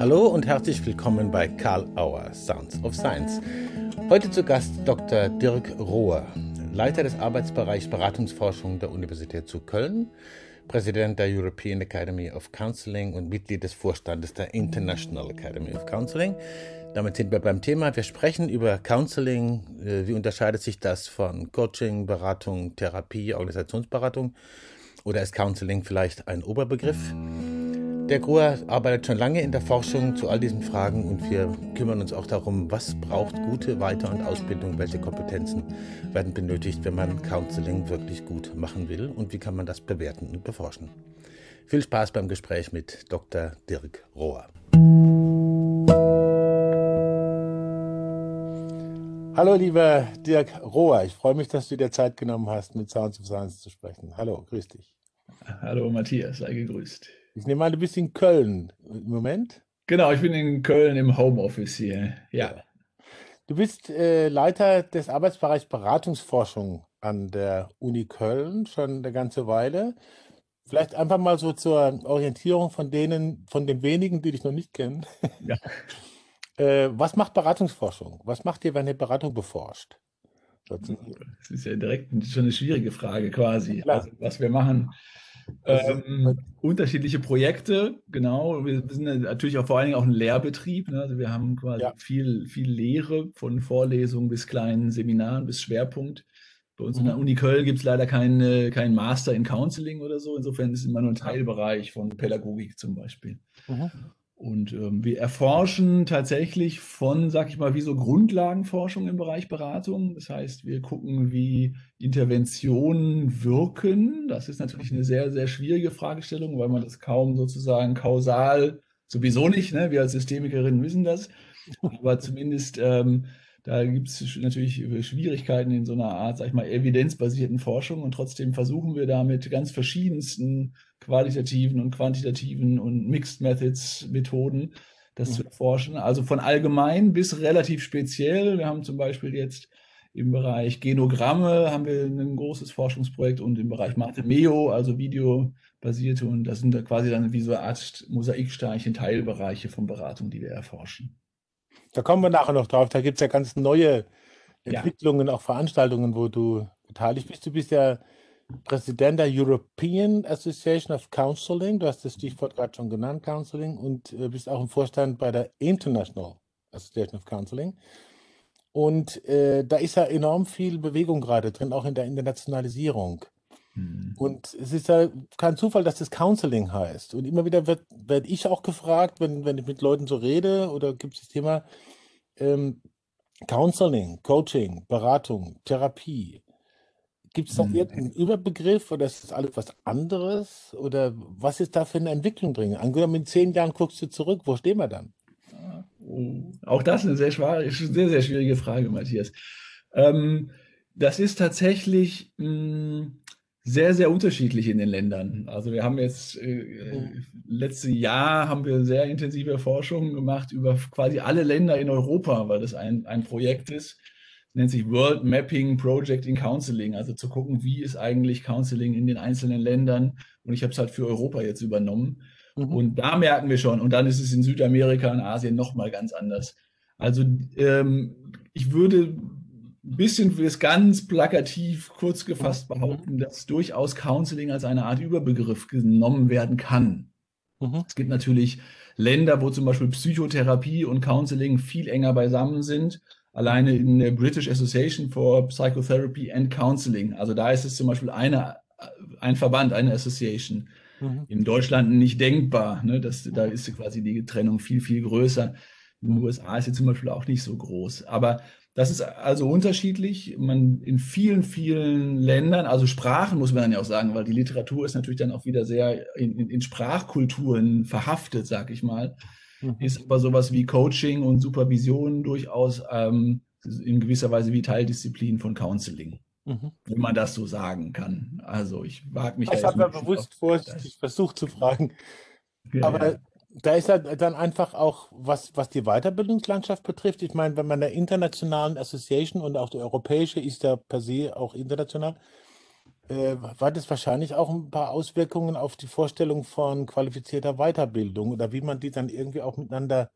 Hallo und herzlich willkommen bei Karl Auer Sounds of Science. Heute zu Gast Dr. Dirk Rohr, Leiter des Arbeitsbereichs Beratungsforschung der Universität zu Köln, Präsident der European Academy of Counseling und Mitglied des Vorstandes der International Academy of Counseling. Damit sind wir beim Thema. Wir sprechen über Counseling. Äh, wie unterscheidet sich das von Coaching, Beratung, Therapie, Organisationsberatung? Oder ist Counseling vielleicht ein Oberbegriff? Der Gruer arbeitet schon lange in der Forschung zu all diesen Fragen und wir kümmern uns auch darum, was braucht gute Weiter- und Ausbildung, welche Kompetenzen werden benötigt, wenn man Counseling wirklich gut machen will und wie kann man das bewerten und beforschen. Viel Spaß beim Gespräch mit Dr. Dirk Rohr. Hallo, lieber Dirk Rohr. Ich freue mich, dass du dir Zeit genommen hast, mit Sounds of Science zu sprechen. Hallo, grüß dich. Hallo, Matthias, sei gegrüßt. Ich nehme an, du bist in Köln im Moment. Genau, ich bin in Köln im Homeoffice hier. Ja. Du bist äh, Leiter des Arbeitsbereichs Beratungsforschung an der Uni Köln schon eine ganze Weile. Vielleicht einfach mal so zur Orientierung von denen, von den wenigen, die dich noch nicht kennen. Ja. äh, was macht Beratungsforschung? Was macht ihr, wenn ihr Beratung beforscht? Das ist ja direkt schon eine schwierige Frage quasi. Also, was wir machen. Ähm, unterschiedliche Projekte, genau. Wir sind natürlich auch vor allen Dingen auch ein Lehrbetrieb. Ne? Also wir haben quasi ja. viel, viel Lehre von Vorlesungen bis kleinen Seminaren bis Schwerpunkt. Bei uns mhm. in der mhm. Uni Köln gibt es leider keinen kein Master in Counseling oder so. Insofern ist es immer nur ein Teilbereich von Pädagogik zum Beispiel. Mhm. Und ähm, wir erforschen tatsächlich von, sag ich mal, wie so Grundlagenforschung im Bereich Beratung. Das heißt, wir gucken, wie Interventionen wirken. Das ist natürlich eine sehr, sehr schwierige Fragestellung, weil man das kaum sozusagen kausal, sowieso nicht, ne? wir als Systemikerinnen wissen das, aber zumindest ähm, da gibt es natürlich Schwierigkeiten in so einer Art, sag ich mal, evidenzbasierten Forschung und trotzdem versuchen wir da mit ganz verschiedensten qualitativen und quantitativen und Mixed Methods Methoden das mhm. zu erforschen. Also von allgemein bis relativ speziell. Wir haben zum Beispiel jetzt im Bereich Genogramme haben wir ein großes Forschungsprojekt und im Bereich Mathemeo, also videobasierte und das sind da quasi dann wie so eine Art Mosaiksteinchen Teilbereiche von Beratung, die wir erforschen. Da kommen wir nachher noch drauf. Da gibt es ja ganz neue Entwicklungen, ja. auch Veranstaltungen, wo du beteiligt bist. Du bist ja Präsident der European Association of Counseling. Du hast das Stichwort gerade schon genannt, Counseling, und äh, bist auch im Vorstand bei der International Association of Counseling. Und äh, da ist ja enorm viel Bewegung gerade drin, auch in der Internationalisierung. Mhm. Und es ist ja kein Zufall, dass das Counseling heißt. Und immer wieder werde werd ich auch gefragt, wenn, wenn ich mit Leuten so rede oder gibt es das Thema ähm, Counseling, Coaching, Beratung, Therapie. Gibt es da mhm. irgendeinen Überbegriff oder ist das alles was anderes? Oder was ist da für eine Entwicklung drin? Angenommen, in zehn Jahren guckst du zurück, wo stehen wir dann? Oh, auch das eine sehr, sehr, sehr schwierige Frage, Matthias. Ähm, das ist tatsächlich mh, hm, sehr, sehr unterschiedlich in den Ländern. Also wir haben jetzt äh, mhm. letztes Jahr haben wir sehr intensive Forschung gemacht über quasi alle Länder in Europa, weil das ein, ein Projekt ist. Das nennt sich World Mapping Project in Counseling, also zu gucken, wie ist eigentlich Counseling in den einzelnen Ländern. Und ich habe es halt für Europa jetzt übernommen. Mhm. Und da merken wir schon, und dann ist es in Südamerika und Asien nochmal ganz anders. Also ähm, ich würde ein bisschen für es ganz plakativ kurz gefasst mhm. behaupten, dass durchaus Counseling als eine Art Überbegriff genommen werden kann. Mhm. Es gibt natürlich Länder, wo zum Beispiel Psychotherapie und Counseling viel enger beisammen sind. Alleine in der British Association for Psychotherapy and Counseling. Also da ist es zum Beispiel eine, ein Verband, eine Association. Mhm. In Deutschland nicht denkbar. Ne? Das, da ist quasi die Trennung viel, viel größer. In den USA ist sie zum Beispiel auch nicht so groß. Aber das ist also unterschiedlich. Man in vielen, vielen Ländern, also Sprachen muss man dann ja auch sagen, weil die Literatur ist natürlich dann auch wieder sehr in, in, in Sprachkulturen verhaftet, sag ich mal. Mhm. Ist aber sowas wie Coaching und Supervision durchaus ähm, in gewisser Weise wie Teildisziplin von Counseling. Mhm. Wenn man das so sagen kann. Also ich wage mich ich habe bewusst vorsichtig versucht zu fragen. Ja, aber ja da ist ja dann einfach auch, was, was die Weiterbildungslandschaft betrifft. Ich meine, wenn man der internationalen Association und auch die europäische ist ja per se auch international. äh, hat es wahrscheinlich auch ein paar Auswirkungen auf die Vorstellung von qualifizierter Weiterbildung oder wie man die dann irgendwie auch miteinander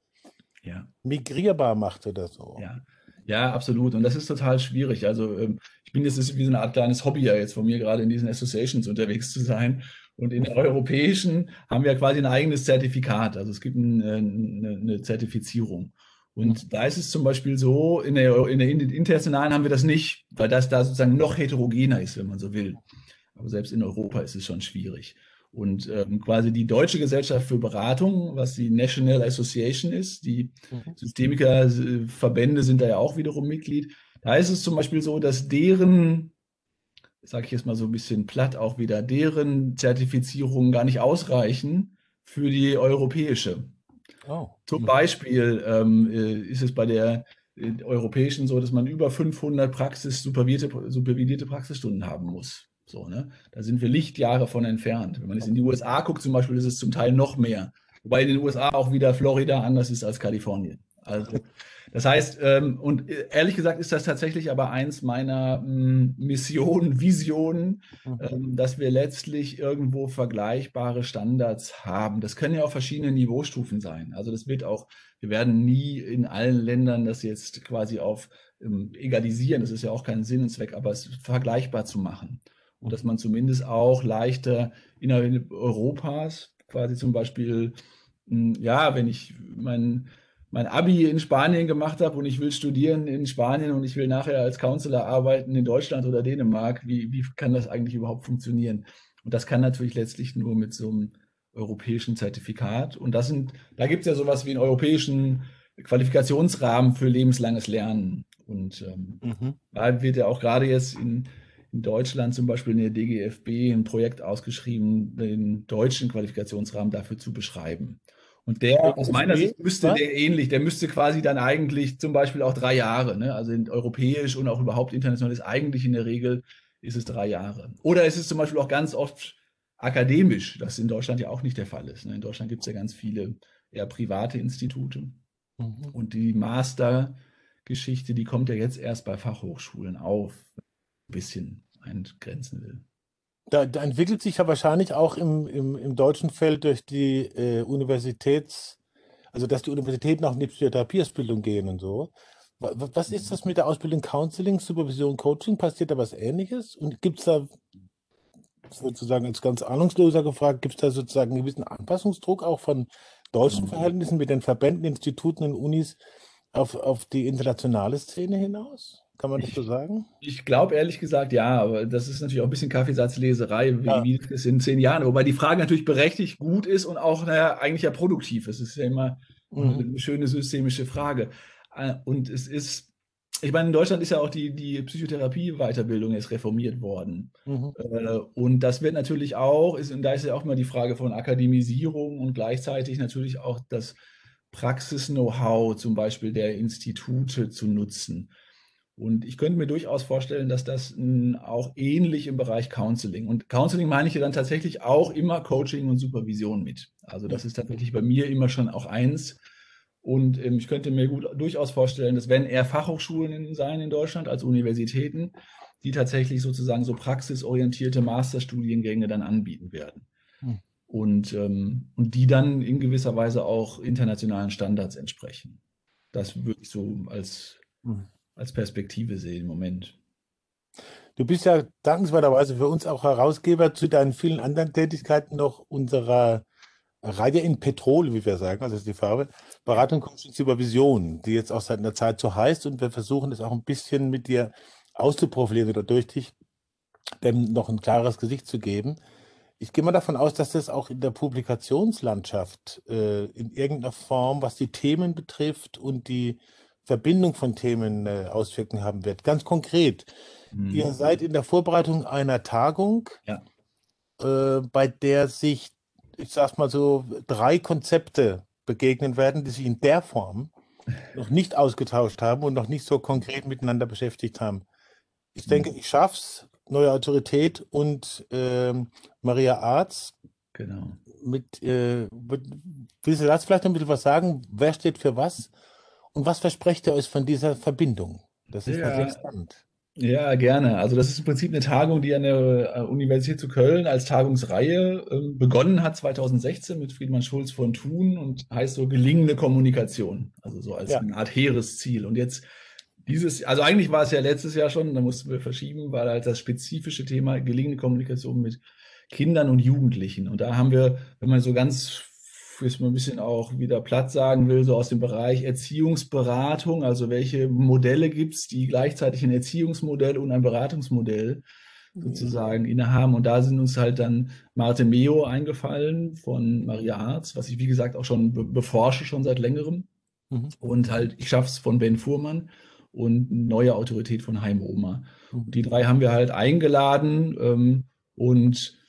ja. migrierbar macht oder so. Ja. Ja, absolut. Und das ist total schwierig. Also ähm, ich bin jetzt wie so eine Art kleines Hobby ja jetzt von mir, gerade in diesen Associations unterwegs zu sein. Und in der europäischen haben wir quasi ein eigenes Zertifikat. Also es gibt ein, eine, eine, Zertifizierung. Und mhm. da ist es zum Beispiel so, in der, in der internationalen haben wir das nicht, weil das da sozusagen noch heterogener ist, wenn man so will. Aber selbst in Europa ist es schon schwierig. Und ähm, quasi die Deutsche Gesellschaft für Beratung, was die National Association ist, die mhm. Systemikerverbände sind da ja auch wiederum Mitglied. Da ist es zum Beispiel so, dass deren, sage ich jetzt mal so ein bisschen platt auch wieder, deren Zertifizierungen gar nicht ausreichen für die europäische. Oh. Zum Beispiel ähm, äh, ist es bei der äh, europäischen so, dass man über 500 Praxis supervierte, supervidierte Praxisstunden haben muss. So, ne? Da sind wir Lichtjahre von entfernt. Wenn man jetzt in die USA guckt, zum Beispiel, ist es zum Teil noch mehr. Wobei in den USA auch wieder Florida anders ist als Kalifornien. Also, das heißt, ähm, und ehrlich gesagt ist das tatsächlich aber eins meiner ähm, Missionen, Visionen, mhm. ähm, dass wir letztlich irgendwo vergleichbare Standards haben. Das können ja auch verschiedene Niveaustufen sein. Also das wird auch, wir werden nie in allen Ländern das jetzt quasi auf ähm, egalisieren. Das ist ja auch kein Sinn und Zweck, aber es vergleichbar zu machen und dass man zumindest auch leichter innerhalb Europas quasi zum Beispiel, hm, ja, wenn ich mein, mein Abi in Spanien gemacht habe und ich will studieren in Spanien und ich will nachher als Counselor arbeiten in Deutschland oder Dänemark, wie, wie kann das eigentlich überhaupt funktionieren? Und das kann natürlich letztlich nur mit so einem europäischen Zertifikat. Und das sind, da gibt es ja sowas wie einen europäischen Qualifikationsrahmen für lebenslanges Lernen. Und ähm, mhm. da wird ja auch gerade jetzt in in Deutschland zum Beispiel in der DGFB ein Projekt ausgeschrieben, den deutschen Qualifikationsrahmen dafür zu beschreiben. Und der, aus meiner Sicht, müsste was? der ähnlich, der müsste quasi dann eigentlich zum Beispiel auch drei Jahre, ne? also europäisch und auch überhaupt international ist eigentlich in der Regel ist es drei Jahre. Oder ist es zum Beispiel auch ganz oft akademisch, das in Deutschland ja auch nicht der Fall ist. Ne? In Deutschland gibt es ja ganz viele eher private Institute. Mhm. Und die Mastergeschichte, die kommt ja jetzt erst bei Fachhochschulen auf bisschen eingrenzen will. Da, da, entwickelt sich ja wahrscheinlich auch im, im, im deutschen Feld durch die äh, Universitäts, also dass die Universitäten auch in die Psychotherapieausbildung gehen und so. Was ist das mit der Ausbildung Counseling, Supervision, Coaching? Passiert da was Ähnliches? Und gibt es da sozusagen als ganz ahnungsloser gefragt, gibt es da sozusagen einen gewissen Anpassungsdruck auch von deutschen Verhältnissen mit den Verbänden, Instituten und Unis auf, auf die internationale Szene hinaus? Kann man das so sagen? Ich glaube ehrlich gesagt ja, aber das ist natürlich auch ein bisschen Kaffeesatzleserei, wie, ja. wie es in zehn Jahren. Wobei die Frage natürlich berechtigt gut ist und auch naja, eigentlich ja produktiv ist. Es ist ja immer mhm. eine schöne systemische Frage. Äh, und es ist, ich meine, in Deutschland ist ja auch die, die Psychotherapie-Weiterbildung jetzt reformiert worden. Mhm. Äh, und das wird natürlich auch, ist, und da ist ja auch immer die Frage von Akademisierung und gleichzeitig natürlich auch das Praxis-Know-how zum Beispiel der Institute zu nutzen. Und ich könnte mir durchaus vorstellen, dass das auch ähnlich im Bereich Counseling. Und Counseling meine ich ja dann tatsächlich auch immer Coaching und Supervision mit. Also das ist tatsächlich bei mir immer schon auch eins. Und ähm, ich könnte mir gut, durchaus vorstellen, dass wenn eher Fachhochschulen sein in Deutschland als Universitäten, die tatsächlich sozusagen so praxisorientierte Masterstudiengänge dann anbieten werden. Hm. Und, ähm, und die dann in gewisser Weise auch internationalen Standards entsprechen. Das würde ich so als hm als Perspektive sehe im Moment. Du bist ja dankenswerterweise für uns auch Herausgeber zu deinen vielen anderen Tätigkeiten noch unserer Reihe in Petrol, wie wir sagen, also ist die Farbe, Beratung, Coaching, Supervision, die jetzt auch seit einer Zeit so heißt und wir versuchen das auch ein bisschen mit dir auszuprofilieren oder durch dich dem noch ein klares Gesicht zu geben. Ich gehe mal davon aus, dass das auch in der Publikationslandschaft äh, in irgendeiner Form, was die Themen betrifft und die Verbindung von Themen äh, Auswirkungen haben wird. Ganz konkret, mhm. ihr seid in der Vorbereitung einer Tagung, ja. äh, bei der sich, ich sag's mal so, drei Konzepte begegnen werden, die sich in der Form noch nicht ausgetauscht haben und noch nicht so konkret miteinander beschäftigt haben. Ich denke, mhm. ich schaff's. Neue Autorität und äh, Maria Arz. Genau. Mit, äh, willst du dazu vielleicht noch ein bisschen was sagen? Wer steht für was? Und was versprecht ihr euch von dieser Verbindung? Das ist ja. natürlich spannend. Ja, gerne. Also das ist im Prinzip eine Tagung, die an der äh, Universität zu Köln als Tagungsreihe ähm, begonnen hat 2016 mit Friedmann Schulz von Thun und heißt so gelingende Kommunikation. Also so als Ja. eine Art Heeresziel. Und jetzt dieses, also eigentlich war es ja letztes Jahr schon, da mussten wir verschieben, weil halt das spezifische Thema gelingende Kommunikation mit Kindern und Jugendlichen. Und da haben wir, wenn man so ganz, jetzt mal ein bisschen auch wieder platt sagen will, so aus dem Bereich Erziehungsberatung, also welche Modelle gibt es, die gleichzeitig ein Erziehungsmodell und ein Beratungsmodell sozusagen innehaben. Und da sind uns halt dann Marte Meo eingefallen von Maria Arz, was ich wie gesagt auch schon be beforsche, schon seit längerem. Mhm. Und halt, ich schaff's von Ben Fuhrmann und neue Autorität von Heim Oma. Mhm. Die drei haben wir halt eingeladen ähm, und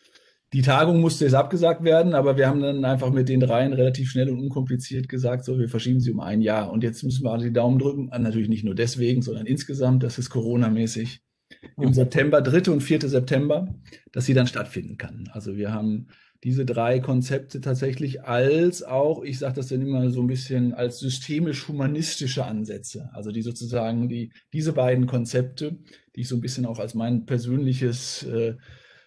die Tagung musste jetzt abgesagt werden, aber wir haben dann einfach mit den dreien relativ schnell und unkompliziert gesagt, so, wir verschieben sie um ein Jahr. Und jetzt müssen wir alle die Daumen drücken. Ah, Natürlich nicht nur deswegen, sondern insgesamt, das ist Corona-mäßig im Mhm. September, 3. und 4. September, dass sie dann stattfinden kann. Also wir haben diese drei Konzepte tatsächlich als auch, ich sage das dann immer so ein bisschen, als systemisch-humanistische Ansätze. Also die sozusagen, die, diese beiden Konzepte, die ich so ein bisschen auch als mein persönliches, äh,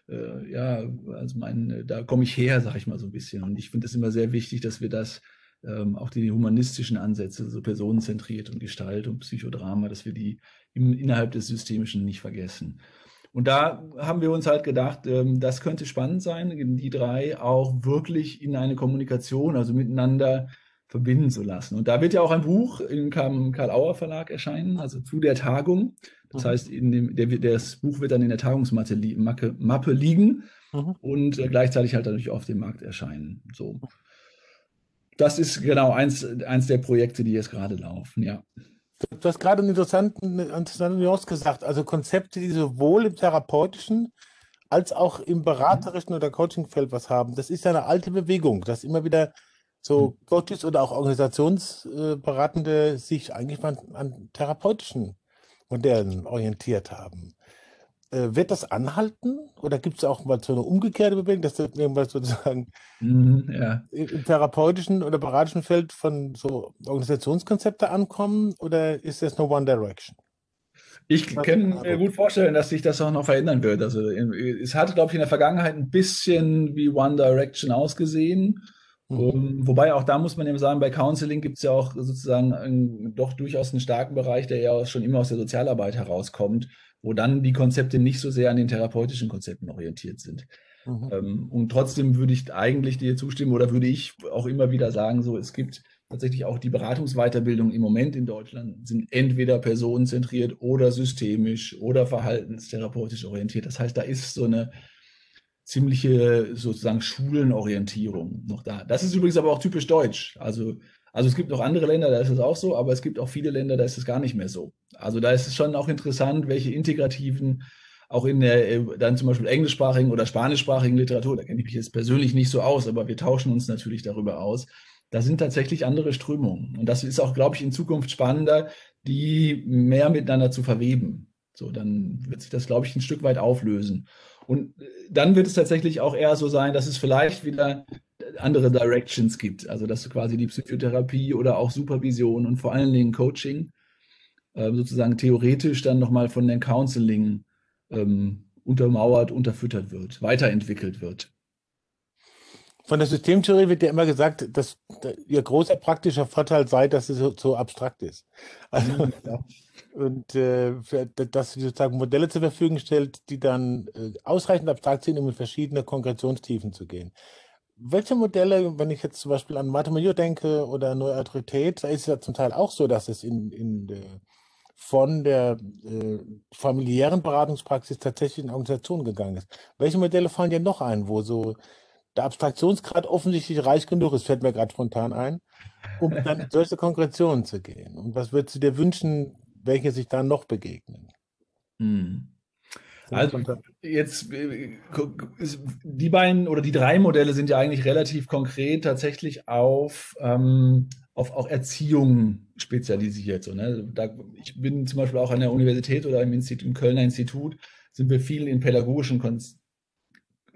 äh, ja, also mein, da komme ich her, sage ich mal so ein bisschen. Und ich finde es immer sehr wichtig, dass wir das ähm, auch die humanistischen Ansätze, so personenzentriert und Gestalt und Psychodrama, dass wir die im, innerhalb des Systemischen nicht vergessen. Und da haben wir uns halt gedacht, ähm, das könnte spannend sein, die drei auch wirklich in eine Kommunikation, also miteinander verbinden zu lassen. Und da wird ja auch ein Buch im Karl-Auer Verlag erscheinen, also zu der Tagung. Das Mhm. heißt, in dem, der, das Buch wird dann in der Tagungsmappe li Mappe liegen Mhm. und äh, gleichzeitig halt natürlich auf dem Markt erscheinen. So. Das ist genau eins, eins der Projekte, die jetzt gerade laufen, ja. Du hast gerade einen interessanten, eine interessante Nuance gesagt, also Konzepte, die sowohl im therapeutischen als auch im beraterischen oder Coachingfeld was haben. Das ist ja eine alte Bewegung, dass immer wieder so Coaches oder auch Organisationsberatende sich eigentlich mal an therapeutischen Modellen orientiert haben. Äh, wird das anhalten oder gibt es auch mal so eine umgekehrte Bewegung, dass das irgendwas sozusagen Mhm, ja. im therapeutischen oder beratischen Feld von so Organisationskonzepte ankommen oder ist das nur One Direction? Ich kann mir gut vorstellen, dass sich das auch noch verändern wird. Also äh, es hatte, glaube ich, in der Vergangenheit ein bisschen wie One Direction ausgesehen. Mhm. Um, wobei auch da muss man eben sagen, bei Counseling gibt es ja auch sozusagen einen, doch durchaus einen starken Bereich, der ja auch schon immer aus der Sozialarbeit herauskommt, wo dann die Konzepte nicht so sehr an den therapeutischen Konzepten orientiert sind. Mhm. Ähm, und trotzdem würde ich eigentlich dir zustimmen oder würde ich auch immer wieder sagen, so es gibt tatsächlich auch die Beratungsweiterbildung im Moment in Deutschland sind entweder personenzentriert oder systemisch oder verhaltenstherapeutisch orientiert. Das heißt, da ist so eine ziemliche sozusagen Schulenorientierung noch da. Das ist übrigens aber auch typisch deutsch. Also, also es gibt noch andere Länder, da ist es auch so, aber es gibt auch viele Länder, da ist es gar nicht mehr so. Also da ist es schon auch interessant, welche integrativen, auch in der äh, dann zum Beispiel englischsprachigen oder spanischsprachigen Literatur, da kenne ich mich jetzt persönlich nicht so aus, aber wir tauschen uns natürlich darüber aus. Da sind tatsächlich andere Strömungen. Und das ist auch, glaube ich, in Zukunft spannender, die mehr miteinander zu verweben. So, dann wird sich das, glaube ich, ein Stück weit auflösen. Und äh, dann wird es tatsächlich auch eher so sein, dass es vielleicht wieder andere Directions gibt. Also, dass quasi die Psychotherapie oder auch Supervision und vor allen Dingen Coaching äh, sozusagen theoretisch dann nochmal von den Counseling ähm, untermauert, unterfüttert wird, weiterentwickelt wird. Von der Systemtheorie wird ja immer gesagt, dass da- ihr großer praktischer Vorteil sei, dass es so, so abstrakt ist. Also, Ja. und äh, dass sie sozusagen Modelle zur Verfügung stellt, die dann äh, ausreichend abstrakt sind, um in verschiedene Konkretionstiefen zu gehen. Welche Modelle, wenn ich jetzt zum Beispiel an Mathematik denke oder Neue Autorität, da ist es ja zum Teil auch so, dass es in, in der, von der äh, familiären Beratungspraxis tatsächlich in Organisation gegangen ist. Welche Modelle fallen dir noch ein, wo so der Abstraktionsgrad offensichtlich reich genug ist, fällt mir gerade spontan ein, um dann in solche Konkretionen zu gehen? Und was würdest du dir wünschen, welche sich dann noch begegnen? Hm. Also jetzt äh, die beiden oder die drei Modelle sind ja eigentlich relativ konkret tatsächlich auf, ähm, auf auch Erziehung spezialisiert. So, ne? Da, ich bin zum Beispiel auch an der Universität oder im, Institut, im Kölner Institut sind wir viel in pädagogischen Kon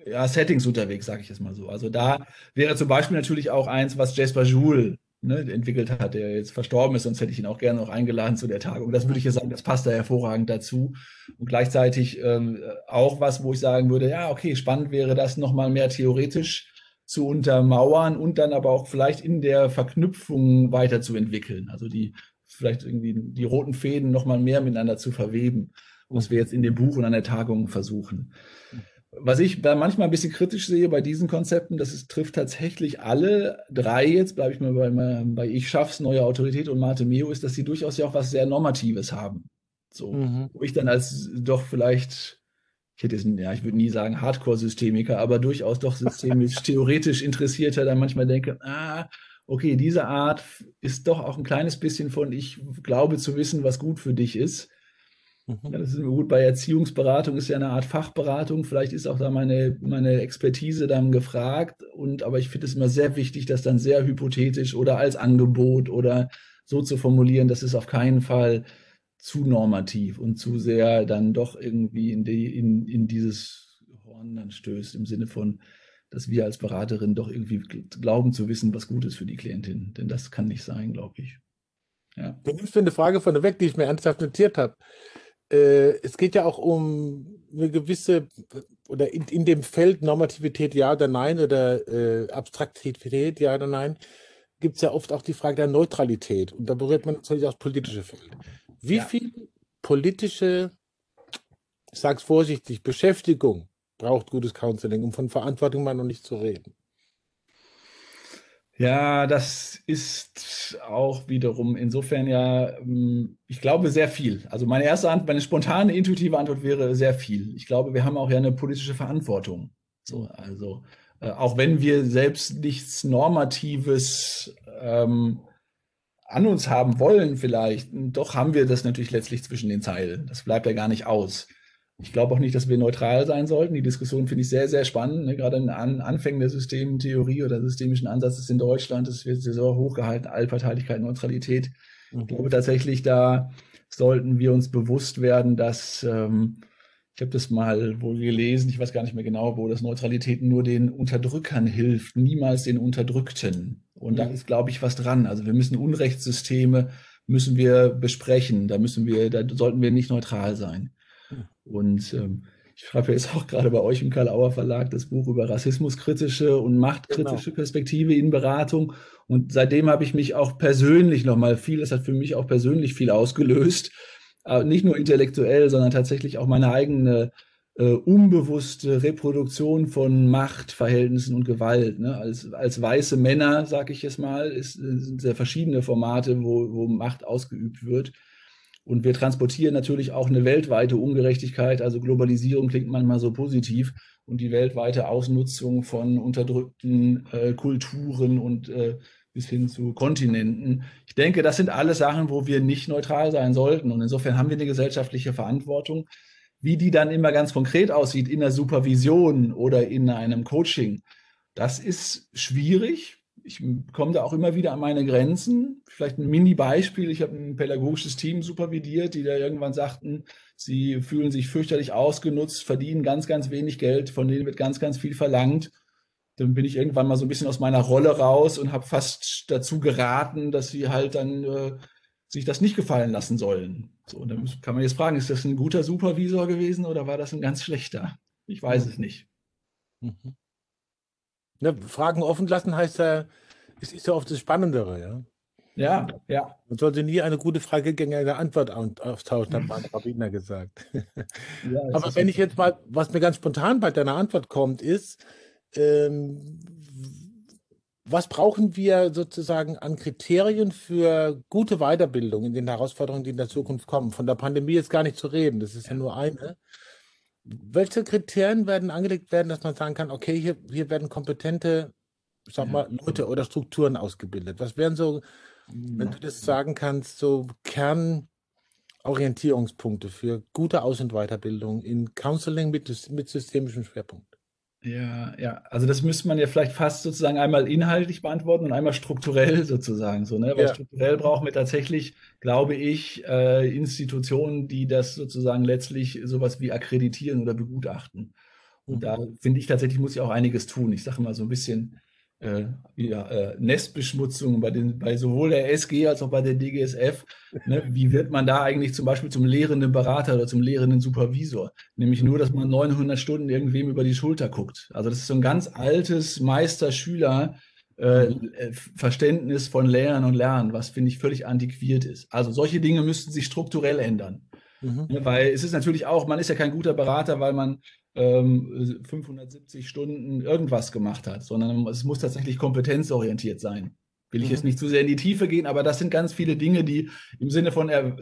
ja, Settings unterwegs, sage ich jetzt mal so. Also da wäre zum Beispiel natürlich auch eins, was Jasper Joule ne, entwickelt hat, der jetzt verstorben ist, sonst hätte ich ihn auch gerne noch eingeladen zu der Tagung. Das würde ich ja sagen, das passt da hervorragend dazu. Und gleichzeitig ähm, auch was, wo ich sagen würde, ja, okay, spannend wäre das nochmal mehr theoretisch zu untermauern und dann aber auch vielleicht in der Verknüpfung weiterzuentwickeln. Also die vielleicht irgendwie die roten Fäden nochmal mehr miteinander zu verweben, was wir jetzt in dem Buch und an der Tagung versuchen. Was ich da manchmal ein bisschen kritisch sehe bei diesen Konzepten, das ist, trifft tatsächlich alle drei, jetzt bleibe ich mal bei, bei Ich schaff's, Neue Autorität und Mate Meo, ist, dass sie durchaus ja auch was sehr Normatives haben. So, mhm. wo ich dann als doch vielleicht ich hätte jetzt, ja, ich würde nie sagen Hardcore-Systemiker, aber durchaus doch systemisch theoretisch Interessierter, dann manchmal denke, ah, okay, diese Art ist doch auch ein kleines bisschen von, ich glaube zu wissen, was gut für dich ist. Mhm. Ja, das ist immer gut. Bei Erziehungsberatung ist ja eine Art Fachberatung. Vielleicht ist auch da meine, meine Expertise dann gefragt. Und, aber ich finde es immer sehr wichtig, das dann sehr hypothetisch oder als Angebot oder so zu formulieren, dass es auf keinen Fall zu normativ und zu sehr dann doch irgendwie in, die, in, in dieses Horn dann stößt, im Sinne von, dass wir als Beraterin doch irgendwie glauben zu wissen, was gut ist für die Klientin. Denn das kann nicht sein, glaube ich. Ja. Du nimmst mir eine Frage von der weg, die ich mir ernsthaft notiert habe. Äh, es geht ja auch um eine gewisse, oder in, in dem Feld Normativität ja oder nein oder äh, Abstraktivität ja oder nein, gibt es ja oft auch die Frage der Neutralität. Und da berührt man natürlich auch das politische Feld. Wie ja. viel politische, ich sage es vorsichtig, Beschäftigung braucht gutes Counseling, um von Verantwortung mal noch nicht zu reden? Ja, das ist auch wiederum insofern ja, ähm, ich glaube, sehr viel. Also meine erste Antwort, meine spontane, intuitive Antwort wäre sehr viel. Ich glaube, wir haben auch ja eine politische Verantwortung. So, also äh, auch wenn wir selbst nichts Normatives ähm, an uns haben wollen vielleicht, doch haben wir das natürlich letztlich zwischen den Zeilen. Das bleibt ja gar nicht aus. Ich glaube auch nicht, dass wir neutral sein sollten. Die Diskussion finde ich sehr, sehr spannend. Ne? Gerade in An Anfängen der Systemtheorie oder systemischen Ansatzes in Deutschland, das wird sehr hochgehalten, Allparteilichkeit, Neutralität. Mhm. Ich glaube tatsächlich, da sollten wir uns bewusst werden, dass ähm, ich habe das mal wohl gelesen, ich weiß gar nicht mehr genau, wo das Neutralität nur den Unterdrückern hilft, niemals den Unterdrückten. Und da mhm. ist, glaube ich, was dran. Also wir müssen Unrechtssysteme müssen wir besprechen. Da müssen wir, da sollten wir nicht neutral sein. Und ähm, ich schreibe jetzt auch gerade bei euch im Karl-Auer Verlag das Buch über rassismuskritische und machtkritische genau. Perspektive in Beratung. Und seitdem habe ich mich auch persönlich nochmal viel, das hat für mich auch persönlich viel ausgelöst, äh, nicht nur intellektuell, sondern tatsächlich auch meine eigene äh, unbewusste Reproduktion von Machtverhältnissen und Gewalt. Ne? Als, als weiße Männer, sage ich jetzt mal, ist, sind sehr verschiedene Formate, wo, wo Macht ausgeübt wird. Und wir transportieren natürlich auch eine weltweite Ungerechtigkeit. Also Globalisierung klingt manchmal so positiv und die weltweite Ausnutzung von unterdrückten äh, Kulturen und äh, bis hin zu Kontinenten. Ich denke, das sind alles Sachen, wo wir nicht neutral sein sollten. Und insofern haben wir eine gesellschaftliche Verantwortung. Wie die dann immer ganz konkret aussieht in der Supervision oder in einem Coaching, das ist schwierig. Ich komme da auch immer wieder an meine Grenzen. Vielleicht ein Mini-Beispiel. Ich habe ein pädagogisches Team supervidiert, die da irgendwann sagten, sie fühlen sich fürchterlich ausgenutzt, verdienen ganz, ganz wenig Geld, von denen wird ganz, ganz viel verlangt dann bin ich irgendwann mal so ein bisschen aus meiner Rolle raus und habe fast dazu geraten, dass sie halt dann äh, sich das nicht gefallen lassen sollen. So, und dann kann man jetzt fragen, ist das ein guter Supervisor gewesen oder war das ein ganz schlechter? Ich weiß mhm. es nicht. Mhm. Ja, Fragen offen lassen heißt ja, es ist ja oft das Spannendere, ja. Ja, ja. Man sollte nie eine gute Frage gegen eine Antwort austauschen, hat mein Rabbiner gesagt. Ja, Aber wenn ich jetzt mal, was mir ganz spontan bei deiner Antwort kommt, ist, ähm, was brauchen wir sozusagen an Kriterien für gute Weiterbildung in den Herausforderungen, die in der Zukunft kommen? Von der Pandemie jetzt gar nicht zu reden, das ist ja, ja nur eine. Welche Kriterien werden angelegt werden, dass man sagen kann, okay, hier, hier werden kompetente, ich sag mal, Leute oder Strukturen ausgebildet? Was wären so, wenn du das sagen kannst, so Kernorientierungspunkte für gute Aus- und Weiterbildung in Counseling mit, mit systemischem Schwerpunkt? Ja, ja, also das müsste man ja vielleicht fast sozusagen einmal inhaltlich beantworten und einmal strukturell sozusagen so, ne? Weil ja. strukturell brauchen wir tatsächlich, glaube ich, äh, Institutionen, die das sozusagen letztlich sowas wie akkreditieren oder begutachten. Und mhm. da finde ich tatsächlich, muss ich auch einiges tun. Ich sage mal so ein bisschen, äh, ja, äh, Nestbeschmutzung bei, den, bei sowohl der SG als auch bei der DGSF. Ne? Wie wird man da eigentlich zum Beispiel zum lehrenden Berater oder zum lehrenden Supervisor? Nämlich nur, dass man 900 Stunden irgendwem über die Schulter guckt. Also das ist so ein ganz altes Meister-Schüler- äh, äh, Verständnis von Lehren und Lernen, was finde ich völlig antiquiert ist. Also solche Dinge müssten sich strukturell ändern. Mhm. Ne, weil es ist natürlich auch, man ist ja kein guter Berater, weil man ähm, 570 Stunden irgendwas gemacht hat, sondern es muss tatsächlich kompetenzorientiert sein. Will ich mhm. jetzt nicht zu sehr in die Tiefe gehen, aber das sind ganz viele Dinge, die im Sinne von er,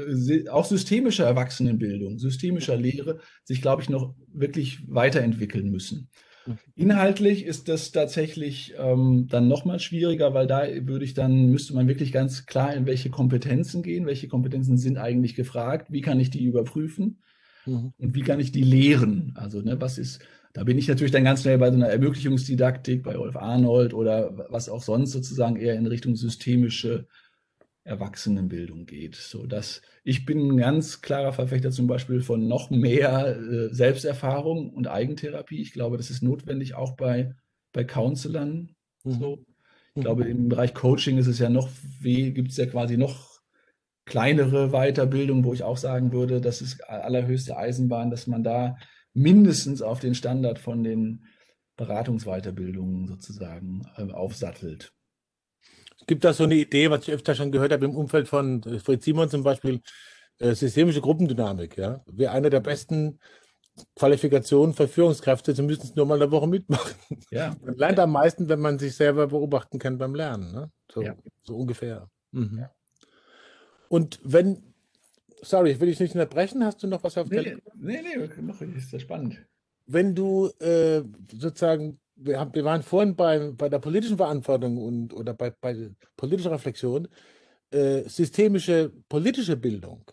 auch systemischer Erwachsenenbildung, systemischer Lehre sich, glaube ich, noch wirklich weiterentwickeln müssen. Mhm. Inhaltlich ist das tatsächlich ähm, dann nochmal schwieriger, weil da würde ich dann, müsste man wirklich ganz klar in welche Kompetenzen gehen, welche Kompetenzen sind eigentlich gefragt, wie kann ich die überprüfen mhm. und wie kann ich die lehren. Also ne, was ist, da bin ich natürlich dann ganz schnell bei so einer Ermöglichungsdidaktik, bei Wolf Arnold oder was auch sonst sozusagen eher in Richtung systemische Erwachsenenbildung geht. So dass ich bin ein ganz klarer Verfechter zum Beispiel von noch mehr äh, Selbsterfahrung und Eigentherapie. Ich glaube, das ist notwendig auch bei, bei Counselern. Mhm. So. Ich mhm. glaube, im Bereich Coaching ist es ja noch, gibt es ja quasi noch kleinere Weiterbildung, wo ich auch sagen würde, das ist allerhöchste Eisenbahn, dass man da mindestens auf den Standard von den Beratungsweiterbildungen sozusagen äh, aufsattelt gibt da so eine Idee, was ich öfter schon gehört habe im Umfeld von Fritz Simon zum Beispiel, äh, systemische Gruppendynamik. Ja, wäre eine der besten Qualifikationen für Führungskräfte. Sie müssen es nur mal eine Woche mitmachen. Ja. Man lernt am meisten, wenn man sich selber beobachten kann beim Lernen. Ne? So, ja. so ungefähr. Mhm. Ja. Und wenn, sorry, ich will dich nicht unterbrechen, hast du noch was auf nee, der Nee, nee, noch ist das spannend. Wenn du äh, sozusagen wir, haben, wir waren vorhin bei, bei der politischen Verantwortung und oder bei, bei politischer Reflexion, äh, systemische politische Bildung.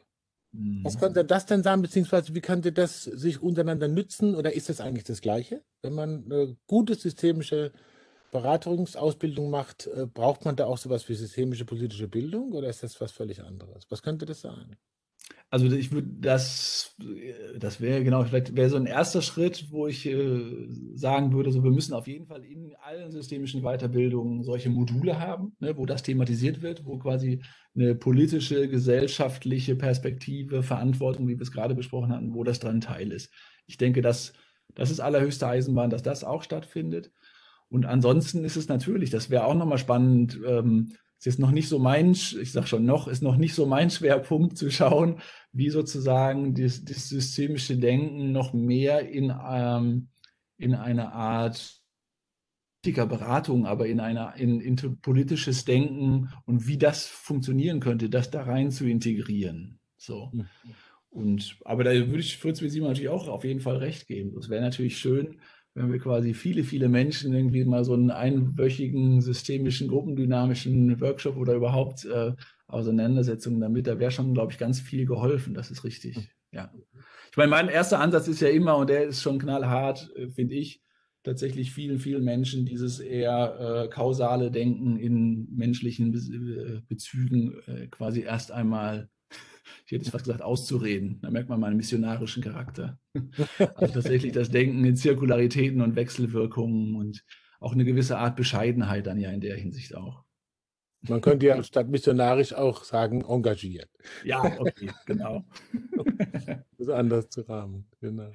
Mhm. Was könnte das denn sein, beziehungsweise wie könnte das sich untereinander nützen oder ist das eigentlich das Gleiche? Wenn man eine gute systemische Beratungsausbildung macht, äh, braucht man da auch sowas wie systemische politische Bildung oder ist das was völlig anderes? Was könnte das sein? Also ich würde das, das wäre genau, vielleicht wäre so ein erster Schritt, wo ich äh, sagen würde, so wir müssen auf jeden Fall in allen systemischen Weiterbildungen solche Module haben, ne, wo das thematisiert wird, wo quasi eine politische, gesellschaftliche Perspektive, Verantwortung, wie wir es gerade besprochen hatten, wo das dran Teil ist. Ich denke, dass das ist allerhöchste Eisenbahn, dass das auch stattfindet. Und ansonsten ist es natürlich, das wäre auch nochmal spannend, ähm, ist jetzt noch nicht so mein, ich sage schon noch, ist noch nicht so mein Schwerpunkt zu schauen, wie sozusagen das, das systemische Denken noch mehr in, ähm, in eine Art Beratung, aber in einer in, in politisches Denken und wie das funktionieren könnte, das da rein zu integrieren. So. Und aber da würde ich Fritz Sie natürlich auch auf jeden Fall recht geben. Es wäre natürlich schön, wenn wir quasi viele, viele Menschen irgendwie mal so einen einwöchigen systemischen, gruppendynamischen Workshop oder überhaupt äh, Auseinandersetzungen damit, da wäre schon, glaube ich, ganz viel geholfen. Das ist richtig. Ja. Ich meine, mein erster Ansatz ist ja immer, und der ist schon knallhart, äh, finde ich, tatsächlich vielen, vielen Menschen dieses eher äh, kausale Denken in menschlichen äh, Bezügen äh, quasi erst einmal ich hätte fast gesagt, auszureden. Da merkt man meinen missionarischen Charakter. Also tatsächlich das Denken in Zirkularitäten und Wechselwirkungen und auch eine gewisse Art Bescheidenheit dann ja in der Hinsicht auch. Man könnte ja statt missionarisch auch sagen, engagiert. Ja, okay, genau. das ist anders zu rahmen, genau.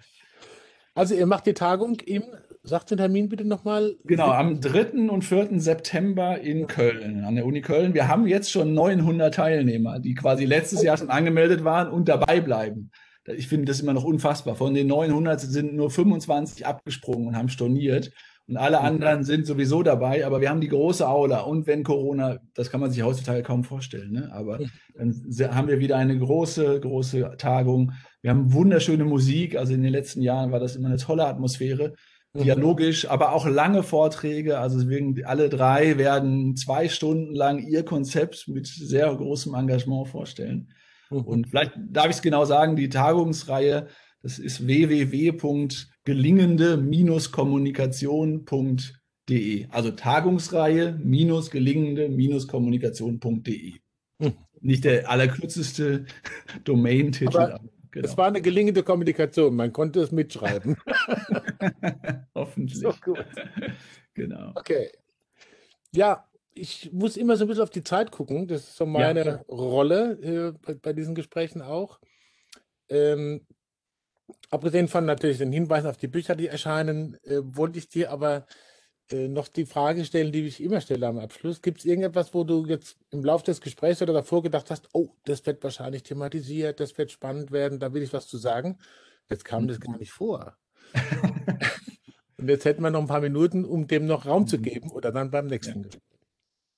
Also ihr macht die Tagung im, sagt den Termin bitte nochmal. Genau, am 3. und 4. September in Köln, an der Uni Köln. Wir haben jetzt schon 900 Teilnehmer, die quasi letztes Jahr schon angemeldet waren und dabei bleiben. Ich finde das immer noch unfassbar. Von den 900 sind nur 25 abgesprungen und haben storniert. Und alle anderen sind sowieso dabei, aber wir haben die große Aula. Und wenn Corona, das kann man sich heutzutage kaum vorstellen, ne? aber dann haben wir wieder eine große, große Tagung. Wir haben wunderschöne Musik. Also in den letzten Jahren war das immer eine tolle Atmosphäre. Mhm. Dialogisch, aber auch lange Vorträge. Also alle drei werden zwei Stunden lang ihr Konzept mit sehr großem Engagement vorstellen. Mhm. Und vielleicht darf ich es genau sagen, die Tagungsreihe, das ist www gelingende-kommunikation.de. Also Tagungsreihe-gelingende-kommunikation.de. Hm. Nicht der allerkürzeste Domain-Titel. Aber genau. Es war eine gelingende Kommunikation, man konnte es mitschreiben. Hoffentlich. So gut. Genau. Okay. Ja, ich muss immer so ein bisschen auf die Zeit gucken. Das ist so meine ja. Rolle äh, bei, bei, diesen Gesprächen auch. Ähm, abgesehen von natürlich den Hinweisen auf die Bücher, die erscheinen, äh, wollte ich dir aber äh, noch die Frage stellen, die ich immer stelle am Abschluss. Gibt es irgendetwas, wo du jetzt im Laufe des Gesprächs oder davor gedacht hast, oh, das wird wahrscheinlich thematisiert, das wird spannend werden, da will ich was zu sagen? Jetzt kam das gar nicht vor. Und jetzt hätten wir noch ein paar Minuten, um dem noch Raum zu geben oder dann beim nächsten Gespräch.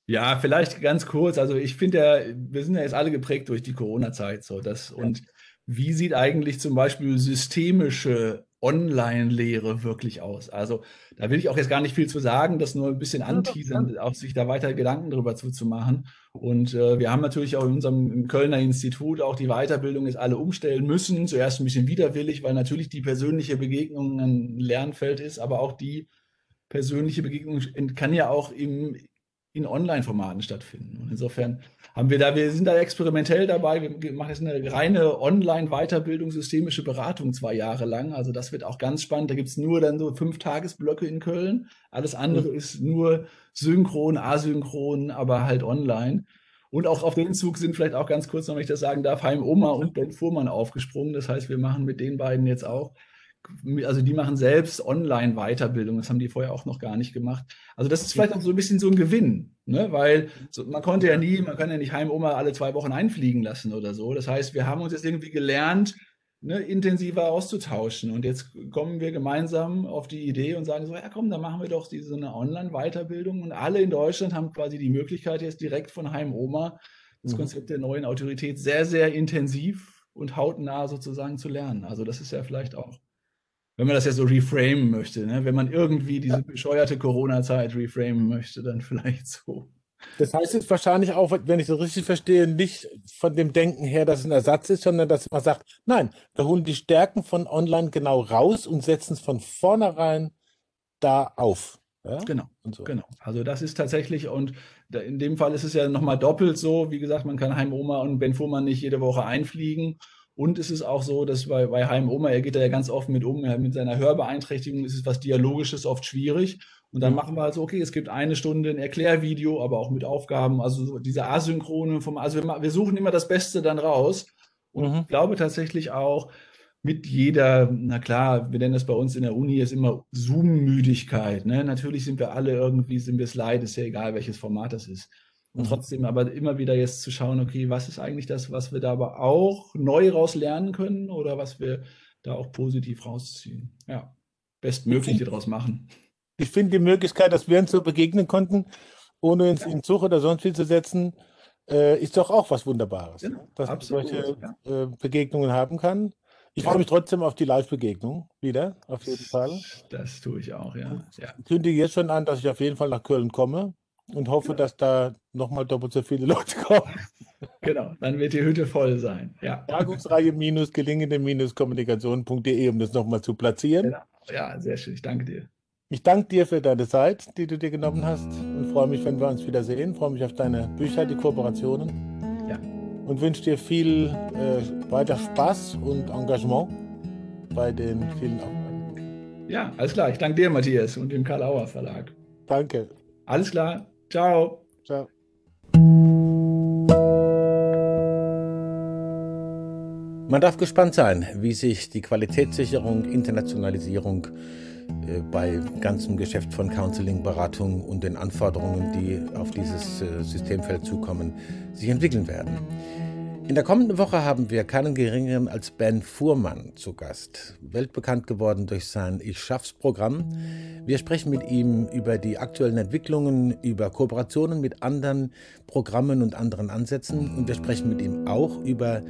Ja, vielleicht ganz kurz. Also ich finde ja, wir sind ja jetzt alle geprägt durch die Corona-Zeit. So, das, und wie sieht eigentlich zum Beispiel systemische Online-Lehre wirklich aus? Also da will ich auch jetzt gar nicht viel zu sagen, das nur ein bisschen anteasern, auch sich da weiter Gedanken darüber zuzumachen. Und äh, wir haben natürlich auch in unserem im Kölner Institut auch die Weiterbildung jetzt alle umstellen müssen. Zuerst ein bisschen widerwillig, weil natürlich die persönliche Begegnung ein Lernfeld ist, aber auch die persönliche Begegnung kann ja auch im, in Online-Formaten stattfinden. Und insofern haben wir da, wir sind da experimentell dabei. Wir machen jetzt eine reine Online-Weiterbildung, systemische Beratung zwei Jahre lang. Also das wird auch ganz spannend. Da gibt's nur dann so fünf Tagesblöcke in Köln. Alles andere mhm. ist nur synchron, asynchron, aber halt online. Und auch auf den Zug sind vielleicht auch ganz kurz noch, wenn ich das sagen darf, Heim Oma und Ben Fuhrmann aufgesprungen. Das heißt, wir machen mit den beiden jetzt auch also die machen selbst Online-Weiterbildung, das haben die vorher auch noch gar nicht gemacht. Also das ist vielleicht auch so ein bisschen so ein Gewinn, ne? weil so, man konnte ja nie, man kann ja nicht Heimoma alle zwei Wochen einfliegen lassen oder so. Das heißt, wir haben uns jetzt irgendwie gelernt, ne, intensiver auszutauschen. Und jetzt kommen wir gemeinsam auf die Idee und sagen so, ja komm, dann machen wir doch diese eine Online-Weiterbildung. Und alle in Deutschland haben quasi die Möglichkeit, jetzt direkt von Heimoma das mhm. Konzept der neuen Autorität sehr, sehr intensiv und hautnah sozusagen zu lernen. Also das ist ja vielleicht auch wenn man das ja so reframen möchte, ne? wenn man irgendwie diese bescheuerte Corona-Zeit reframen möchte, dann vielleicht so. Das heißt jetzt wahrscheinlich auch, wenn ich so richtig verstehe, nicht von dem Denken her, dass es ein Ersatz ist, sondern dass man sagt, nein, wir holen die Stärken von online genau raus und setzen es von vornherein da auf. Ja? Genau, so. genau. Also das ist tatsächlich, und in dem Fall ist es ja nochmal doppelt so, wie gesagt, man kann Heim Oma und Ben Fuhrmann nicht jede Woche einfliegen und es ist auch so, dass bei, bei Heim Oma, er geht da ja ganz offen mit um, mit seiner Hörbeeinträchtigung ist es was Dialogisches oft schwierig. Und dann mhm. machen wir halt so, okay, es gibt eine Stunde ein Erklärvideo, aber auch mit Aufgaben, also diese Asynchrone vom, also wir, wir suchen immer das Beste dann raus. Und mhm. ich glaube tatsächlich auch, mit jeder, na klar, wir nennen das bei uns in der Uni ist immer Zoom-Müdigkeit. Ne? Natürlich sind wir alle irgendwie, sind wir es leid, ist ja egal, welches Format das ist. Und mhm. trotzdem aber immer wieder jetzt zu schauen, okay, was ist eigentlich das, was wir da aber auch neu raus lernen können oder was wir da auch positiv rausziehen. Ja, bestmögliche daraus machen. Ich finde die Möglichkeit, dass wir uns so begegnen konnten, ohne uns in Zug oder sonst viel zu setzen, äh, ist doch auch was Wunderbares. Ja, genau, dass absolut, man solche ja. äh, Begegnungen haben kann. Ich freue mich trotzdem auf die Live-Begegnung wieder, auf jeden Fall. Das tue ich auch, ja. ja. Ich kündige jetzt schon an, dass ich auf jeden Fall nach Köln komme und hoffe, dass da nochmal doppelt so viele Leute kommen. Genau, dann wird die Hütte voll sein. Ja. Tagungsreihe gelingende kommunikation.de, um das nochmal zu platzieren. Genau. Ja, sehr schön. Ich danke dir. Ich danke dir für deine Zeit, die du dir genommen hast und freue mich, wenn wir uns wiedersehen. Freue mich auf deine Bücher, die Kooperationen. Ja. Und wünsche dir viel äh, weiter Spaß und Engagement bei den vielen Aufgaben. Ja, alles klar. Ich danke dir, Matthias, und dem Karl Auer Verlag. Danke. Alles klar. Ciao. Ciao. Man darf gespannt sein, wie sich die Qualitätssicherung, Internationalisierung äh, bei ganzem Geschäft von Counseling, Beratung und den Anforderungen, die auf dieses äh, Systemfeld zukommen, sich entwickeln werden. In der kommenden Woche haben wir keinen geringeren als Ben Fuhrmann zu Gast, weltbekannt geworden durch sein Ich schaff's Programm. Wir sprechen mit ihm über die aktuellen Entwicklungen, über Kooperationen mit anderen Programmen und anderen Ansätzen und wir sprechen mit ihm auch über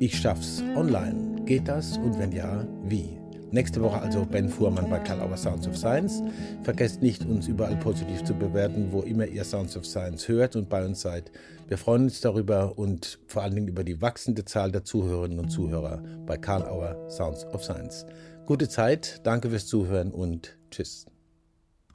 Ich schaff's online. Geht das und wenn ja, wie? Nächste Woche also Ben Fuhrmann bei Karl Auer Sounds of Science. Vergesst nicht, uns überall positiv zu bewerten, wo immer ihr Sounds of Science hört und bei uns seid. Wir freuen uns darüber und vor allen Dingen über die wachsende Zahl der Zuhörerinnen und Zuhörer bei Karl Auer Sounds of Science. Gute Zeit, danke fürs Zuhören und tschüss.